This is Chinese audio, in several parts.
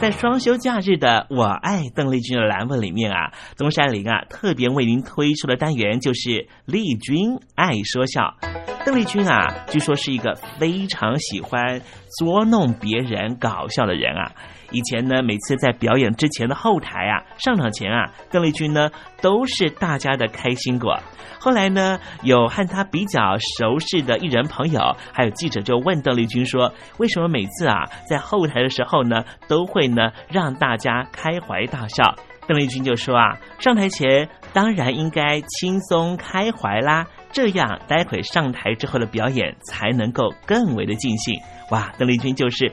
在双休假日的“我爱邓丽君”的栏目里面啊，东山林啊特别为您推出的单元就是“丽君爱说笑”。邓丽君啊，据说是一个非常喜欢捉弄别人、搞笑的人啊。以前呢，每次在表演之前的后台啊，上场前啊，邓丽君呢都是大家的开心果。后来呢，有和他比较熟识的艺人朋友，还有记者就问邓丽君说：“为什么每次啊在后台的时候呢，都会呢让大家开怀大笑？”邓丽君就说：“啊，上台前当然应该轻松开怀啦，这样待会上台之后的表演才能够更为的尽兴。”哇，邓丽君就是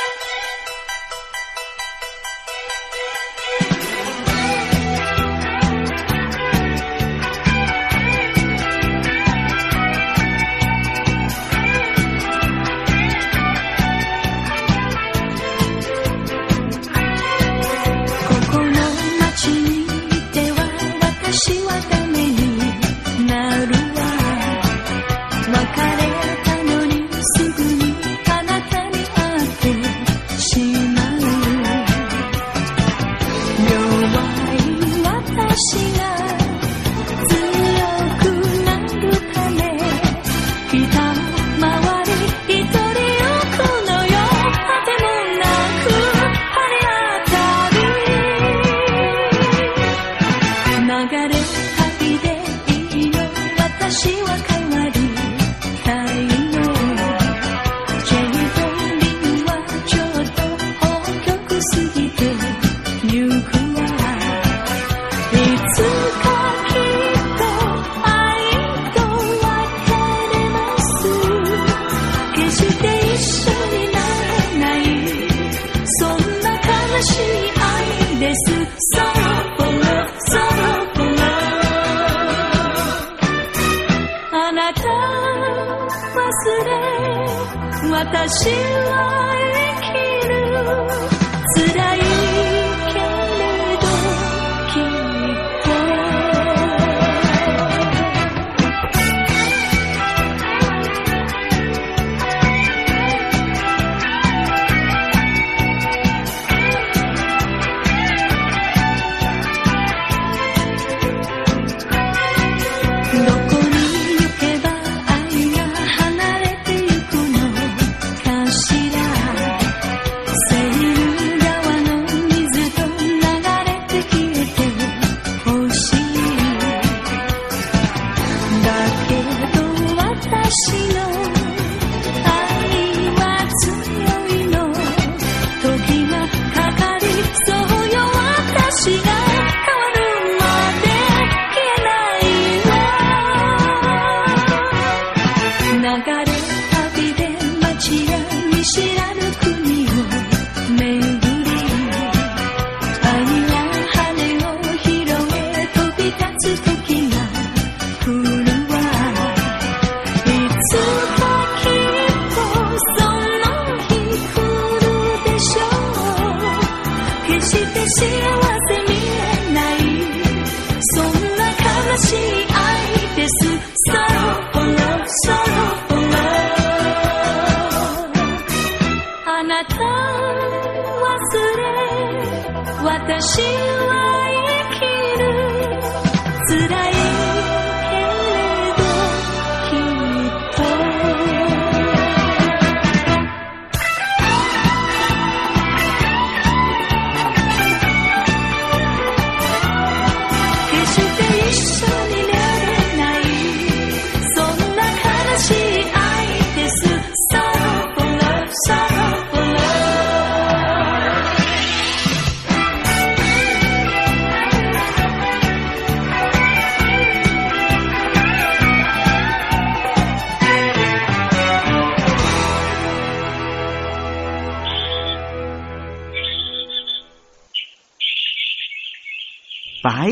他醒来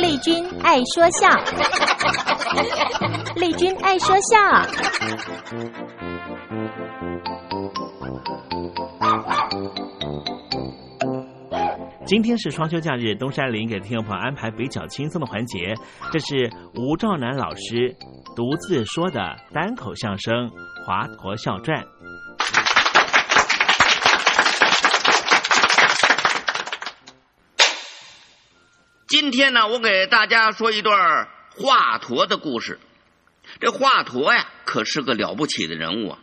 丽君爱说笑，丽君爱说笑。今天是双休假日，东山林给听众朋友安排比较轻松的环节，这是吴兆南老师独自说的单口相声《华佗笑传》。今天呢，我给大家说一段华佗的故事。这华佗呀，可是个了不起的人物啊！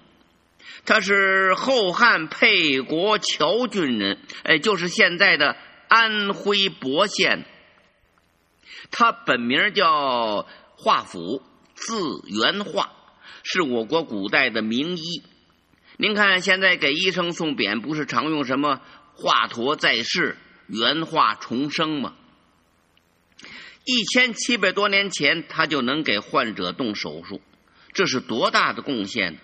他是后汉沛国谯郡人，哎，就是现在的安徽亳县。他本名叫华甫，字元化，是我国古代的名医。您看，现在给医生送匾，不是常用什么“华佗在世，元化重生”吗？一千七百多年前，他就能给患者动手术，这是多大的贡献呢？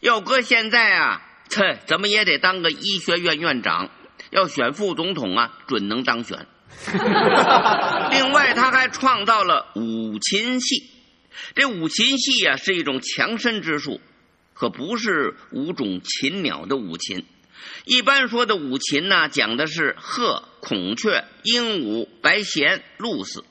要搁现在啊，这怎么也得当个医学院院长。要选副总统啊，准能当选。另外，他还创造了五禽戏。这五禽戏啊，是一种强身之术，可不是五种禽鸟的五禽。一般说的五禽呢，讲的是鹤、孔雀、鹦鹉、白鹇、鹭鸶。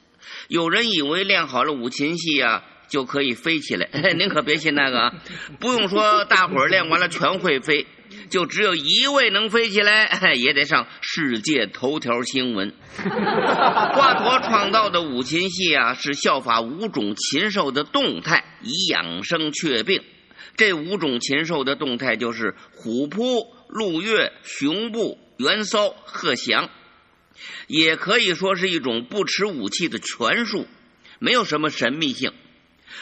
有人以为练好了五禽戏啊，就可以飞起来。您可别信那个啊！不用说，大伙儿练完了全会飞。就只有一位能飞起来，也得上世界头条新闻。华佗创造的五禽戏啊，是效法五种禽兽的动态，以养生却病。这五种禽兽的动态就是虎扑、鹿跃、熊布、袁骚、鹤翔，也可以说是一种不持武器的拳术，没有什么神秘性。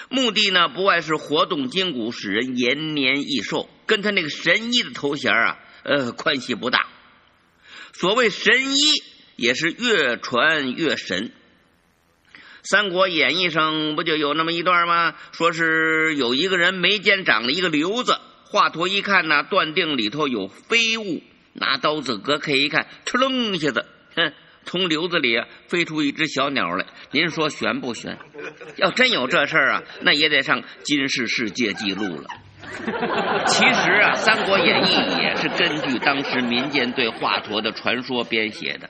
目的呢，不外是活动筋骨，使人延年益寿，跟他那个神医的头衔啊，呃，关系不大。所谓神医，也是越传越神。《三国演义》上不就有那么一段吗？说是有一个人眉间长了一个瘤子，华佗一看呢，断定里头有飞物，拿刀子割开一看，哧楞一下子，哼。从瘤子里啊飞出一只小鸟来，您说悬不悬？要真有这事儿啊，那也得上金世世界纪录了。其实啊，《三国演义》也是根据当时民间对华佗的传说编写的。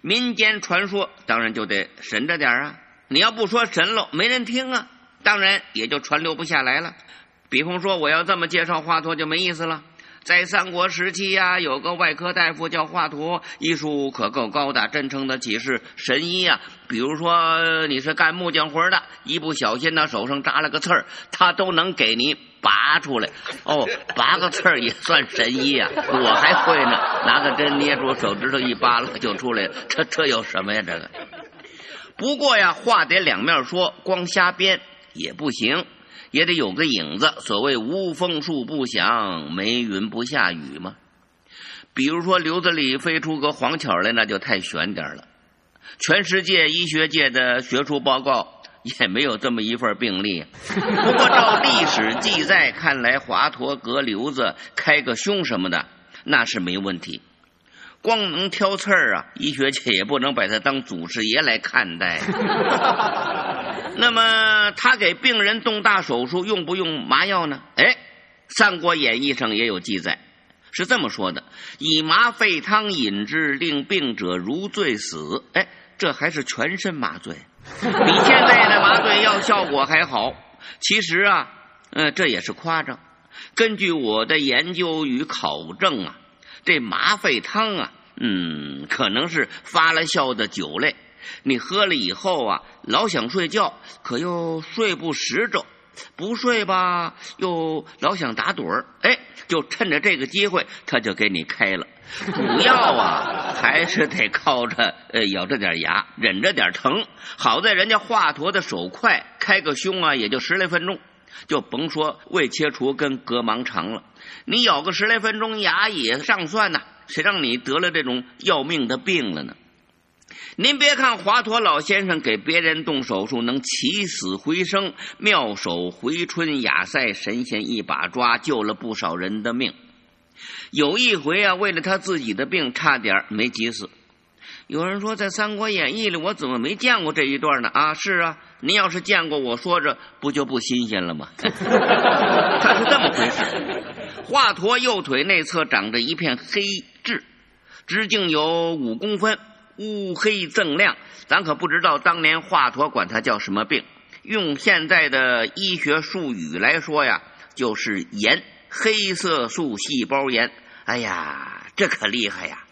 民间传说当然就得神着点啊，你要不说神喽，没人听啊，当然也就传流不下来了。比方说，我要这么介绍华佗就没意思了。在三国时期呀，有个外科大夫叫华佗，医术可够高的，真称得起是神医呀。比如说你是干木匠活的，一不小心呢手上扎了个刺儿，他都能给你拔出来。哦，拔个刺儿也算神医呀，我还会呢，拿个针捏住手指头一扒拉就出来了。这这有什么呀？这个。不过呀，话得两面说，光瞎编也不行。也得有个影子。所谓无风树不响，没云不下雨嘛。比如说瘤子里飞出个黄巧来，那就太悬点了。全世界医学界的学术报告也没有这么一份病例。不过照历史记载看来，华佗割瘤子、开个胸什么的，那是没问题。光能挑刺儿啊，医学界也不能把他当祖师爷来看待。那么他给病人动大手术用不用麻药呢？哎，《三国演义》上也有记载，是这么说的：以麻沸汤饮之，令病者如醉死。哎，这还是全身麻醉，比现在的麻醉药效果还好。其实啊，呃，这也是夸张。根据我的研究与考证啊。这麻沸汤啊，嗯，可能是发了酵的酒类。你喝了以后啊，老想睡觉，可又睡不实着；不睡吧，又老想打盹儿。哎，就趁着这个机会，他就给你开了。主要啊，还是得靠着呃，咬着点牙，忍着点疼。好在人家华佗的手快，开个胸啊，也就十来分钟。就甭说胃切除跟割盲肠了，你咬个十来分钟牙也上算呐，谁让你得了这种要命的病了呢？您别看华佗老先生给别人动手术能起死回生，妙手回春，亚赛神仙一把抓，救了不少人的命。有一回啊，为了他自己的病，差点没急死。有人说，在《三国演义》里，我怎么没见过这一段呢？啊，是啊。您要是见过我说着，不就不新鲜了吗？他是这么回事：华佗右腿内侧长着一片黑痣，直径有五公分，乌黑锃亮。咱可不知道当年华佗管他叫什么病。用现在的医学术语来说呀，就是炎，黑色素细胞炎。哎呀，这可厉害呀！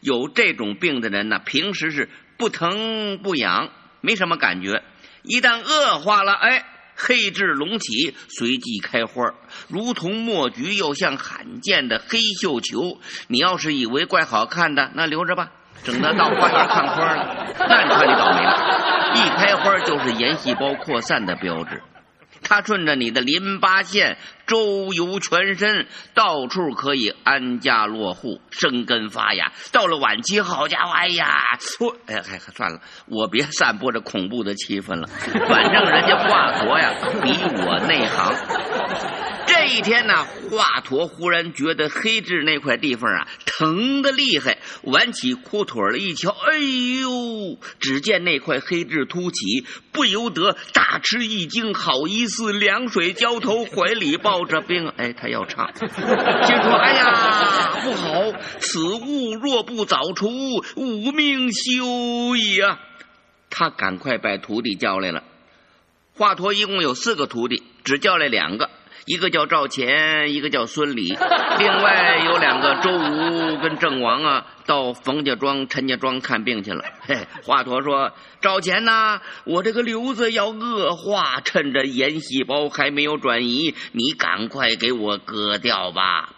有这种病的人呢，平时是不疼不痒，没什么感觉。一旦恶化了，哎，黑痣隆起，随即开花，如同墨菊，又像罕见的黑绣球。你要是以为怪好看的，那留着吧，整得到花园看花了，那你看你倒霉了。一开花就是炎细胞扩散的标志。它顺着你的淋巴线周游全身，到处可以安家落户、生根发芽。到了晚期，好家伙，哎呀，错，哎，哎，算了，我别散播这恐怖的气氛了。反正人家华佗呀，比我内行。这这一天呢，华佗忽然觉得黑痣那块地方啊疼的厉害，挽起裤腿了一瞧，哎呦！只见那块黑痣凸起，不由得大吃一惊，好一似凉水浇头，怀里抱着冰。哎，他要唱，心说：哎呀，不好！此物若不早除，吾命休矣啊！他赶快把徒弟叫来了。华佗一共有四个徒弟，只叫来两个。一个叫赵钱，一个叫孙李，另外有两个周吴跟郑王啊，到冯家庄、陈家庄看病去了。嘿，华佗说：“赵钱呐，我这个瘤子要恶化，趁着炎细胞还没有转移，你赶快给我割掉吧。”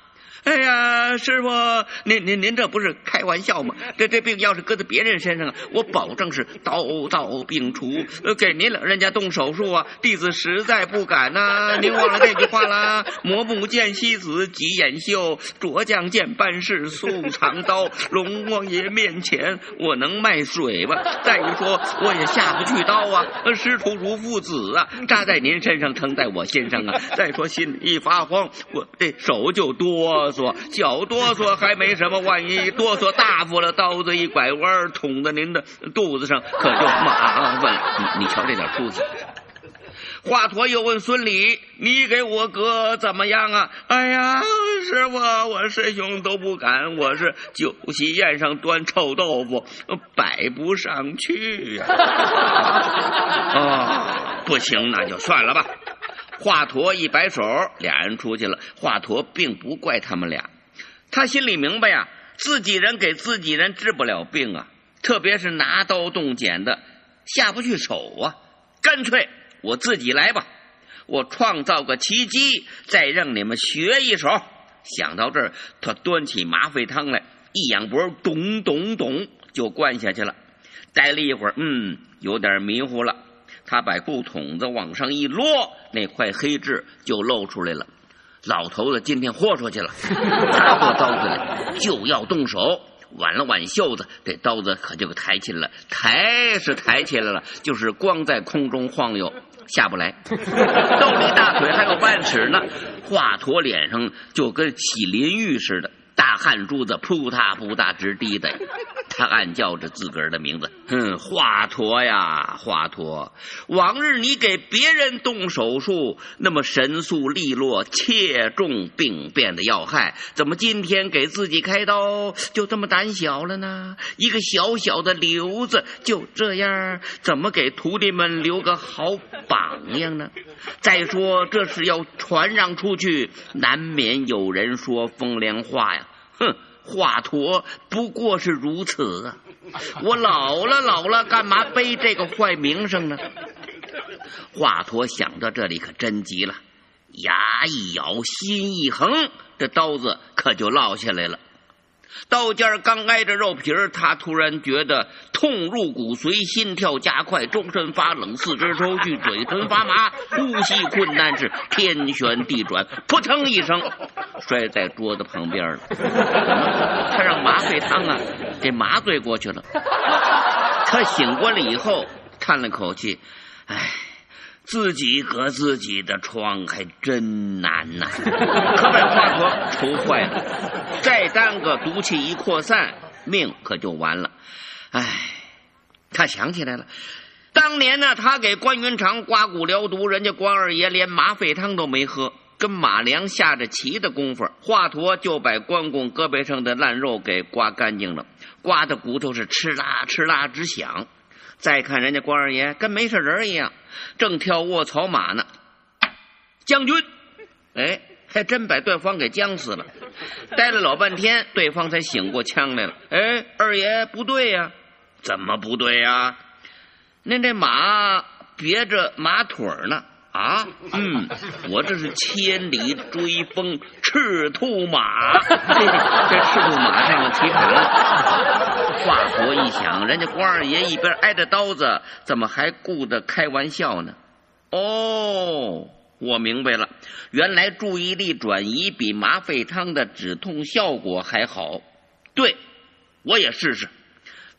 哎呀，师傅，您您您这不是开玩笑吗？这这病要是搁在别人身上啊，我保证是刀刀病除。给您老人家动手术啊，弟子实在不敢呐。您忘了这句话啦？磨木见西子，急眼秀；卓将见半世，素长刀。龙王爷面前，我能卖水吗？再一说，我也下不去刀啊。师徒如父子啊，扎在您身上，疼在我心上啊。再说心里一发慌，我这手就哆嗦嗦。脚哆嗦还没什么，万一哆嗦大发了，刀子一拐弯，捅在您的肚子上，可就麻烦了。你你瞧这点出息。华佗又问孙礼：“你给我哥怎么样啊？”哎呀，师傅，我师兄都不敢，我是酒席宴上端臭豆腐，摆不上去呀。啊，不行，那就算了吧。华佗一摆手，俩人出去了。华佗并不怪他们俩，他心里明白呀，自己人给自己人治不了病啊，特别是拿刀动剪的，下不去手啊。干脆我自己来吧，我创造个奇迹，再让你们学一手。想到这儿，他端起麻沸汤来，一仰脖，咚咚咚就灌下去了。待了一会儿，嗯，有点迷糊了。他把布筒子往上一摞，那块黑痣就露出来了。老头子今天豁出去了，拿过刀子来就要动手，挽了挽袖子，这刀子可就给抬起来了。抬是抬起来了，就是光在空中晃悠，下不来。都离大腿还有半尺呢。华佗脸上就跟洗淋浴似的。大汗珠子扑嗒扑嗒直滴的，他暗叫着自个儿的名字：“哼，华佗呀，华佗！往日你给别人动手术，那么神速利落，切中病变的要害，怎么今天给自己开刀就这么胆小了呢？一个小小的瘤子就这样，怎么给徒弟们留个好榜样呢？再说这是要传让出去，难免有人说风凉话呀。”哼，华佗不过是如此啊！我老了老了，干嘛背这个坏名声呢？华佗想到这里，可真急了，牙一咬，心一横，这刀子可就落下来了。刀尖刚挨着肉皮儿，他突然觉得痛入骨髓，心跳加快，周身发冷，四肢抽搐，嘴唇发麻，呼吸困难，是天旋地转，扑腾一声摔在桌子旁边了。他让麻醉汤啊给麻醉过去了。他醒过来以后叹了口气，唉。自己割自己的疮还真难呐，可把华佗愁坏了。再耽搁，毒气一扩散，命可就完了。唉，他想起来了，当年呢，他给关云长刮骨疗毒，人家关二爷连麻沸汤都没喝，跟马良下着棋的功夫，华佗就把关公胳膊上的烂肉给刮干净了，刮的骨头是哧啦哧啦直响。再看人家关二爷跟没事人一样，正跳卧槽马呢。将军，哎，还真把对方给将死了。待了老半天，对方才醒过枪来了。哎，二爷不对呀，怎么不对呀？您这马别着马腿呢。啊，嗯，我这是千里追风，赤兔马，这赤兔马上骑马了。华佗一想，人家关二爷一边挨着刀子，怎么还顾得开玩笑呢？哦，我明白了，原来注意力转移比麻沸汤的止痛效果还好。对，我也试试。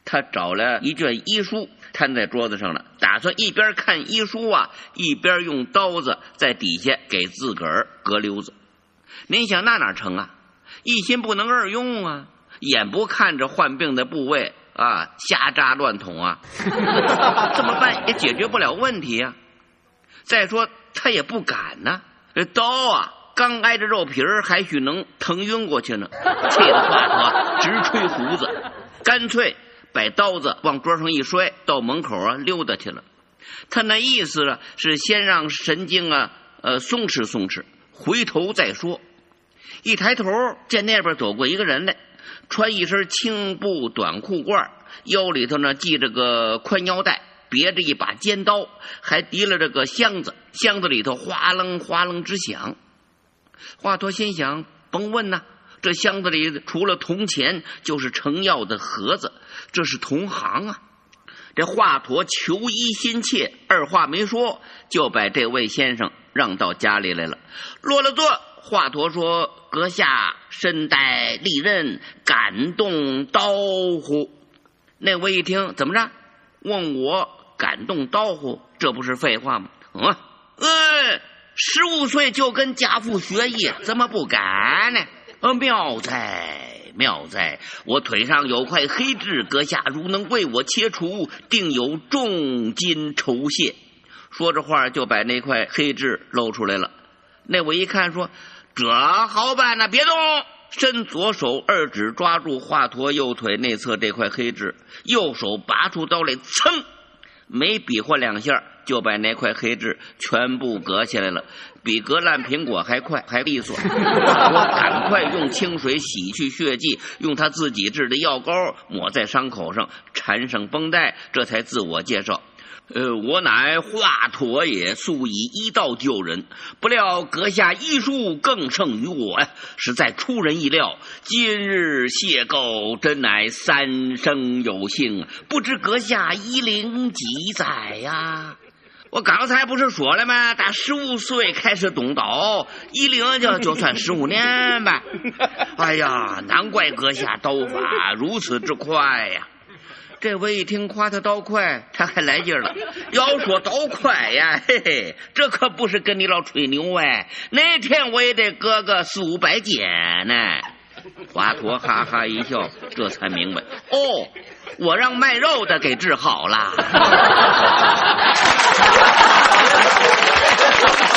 他找了一卷医书。摊在桌子上了，打算一边看医书啊，一边用刀子在底下给自个儿割瘤子。您想那哪成啊？一心不能二用啊！眼不看着患病的部位啊，瞎扎乱捅啊，这么办也解决不了问题啊。再说他也不敢呐、这刀啊，刚挨着肉皮儿，还许能疼晕过去呢。气得华佗直吹胡子，干脆把刀子往桌上一摔，到门口啊溜达去了。他那意思呢，是先让神经啊，呃，松弛松弛，回头再说。一抬头见那边走过一个人来，穿一身青布短裤褂，腰里头呢系着个宽腰带，别着一把尖刀，还提了这个箱子，箱子里头哗楞哗楞直响。华佗心想：甭问呐，这箱子里除了铜钱，就是成药的盒子，这是同行啊。这华佗求医心切，二话没说就把这位先生让到家里来了。落了座，华佗说：“阁下身带利刃，敢动刀乎？”那位一听，怎么着？问我敢动刀乎？这不是废话吗？嗯，呃，十五岁就跟家父学艺，怎么不敢呢？呃，妙哉！妙哉！我腿上有块黑痣，阁下如能为我切除，定有重金酬谢。说着话就把那块黑痣露出来了。那我一看说：“这好办呐，别动！”伸左手二指抓住华佗右腿内侧这块黑痣，右手拔出刀来，噌，没比划两下就把那块黑痣全部割下来了，比割烂苹果还快还利索。我赶快用清水洗去血迹，用他自己制的药膏抹在伤口上，缠上绷带，这才自我介绍。呃，我乃华佗也，素以医道救人，不料阁下医术更胜于我呀，实在出人意料。今日邂逅，真乃三生有幸，不知阁下医龄几载呀？我刚才不是说了吗？打十五岁开始动刀，一龄就就算十五年吧。哎呀，难怪阁下刀法如此之快呀！这位一听夸他刀快，他还来劲了。要说刀快呀，嘿嘿，这可不是跟你老吹牛哎，那天我也得割个四五百件呢。华佗哈哈一笑，这才明白，哦，我让卖肉的给治好了。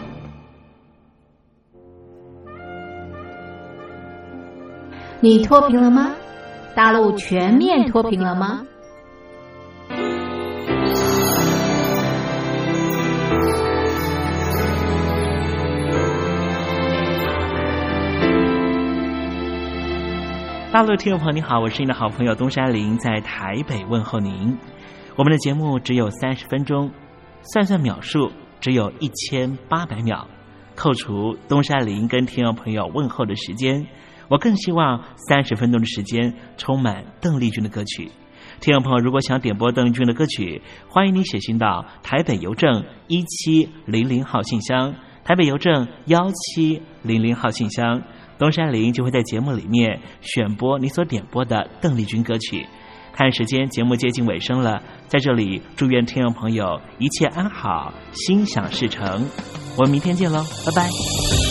你脱贫了吗？大陆全面脱贫了吗？大陆听众朋友，你好，我是你的好朋友东山林，在台北问候您。我们的节目只有三十分钟，算算秒数，只有一千八百秒。扣除东山林跟听众朋友问候的时间，我更希望三十分钟的时间充满邓丽君的歌曲。听众朋友，如果想点播邓丽君的歌曲，欢迎你写信到台北邮政一七零零号信箱，台北邮政幺七零零号信箱。东山林就会在节目里面选播你所点播的邓丽君歌曲。看时间，节目接近尾声了，在这里祝愿听众朋友一切安好，心想事成。我们明天见喽，拜拜。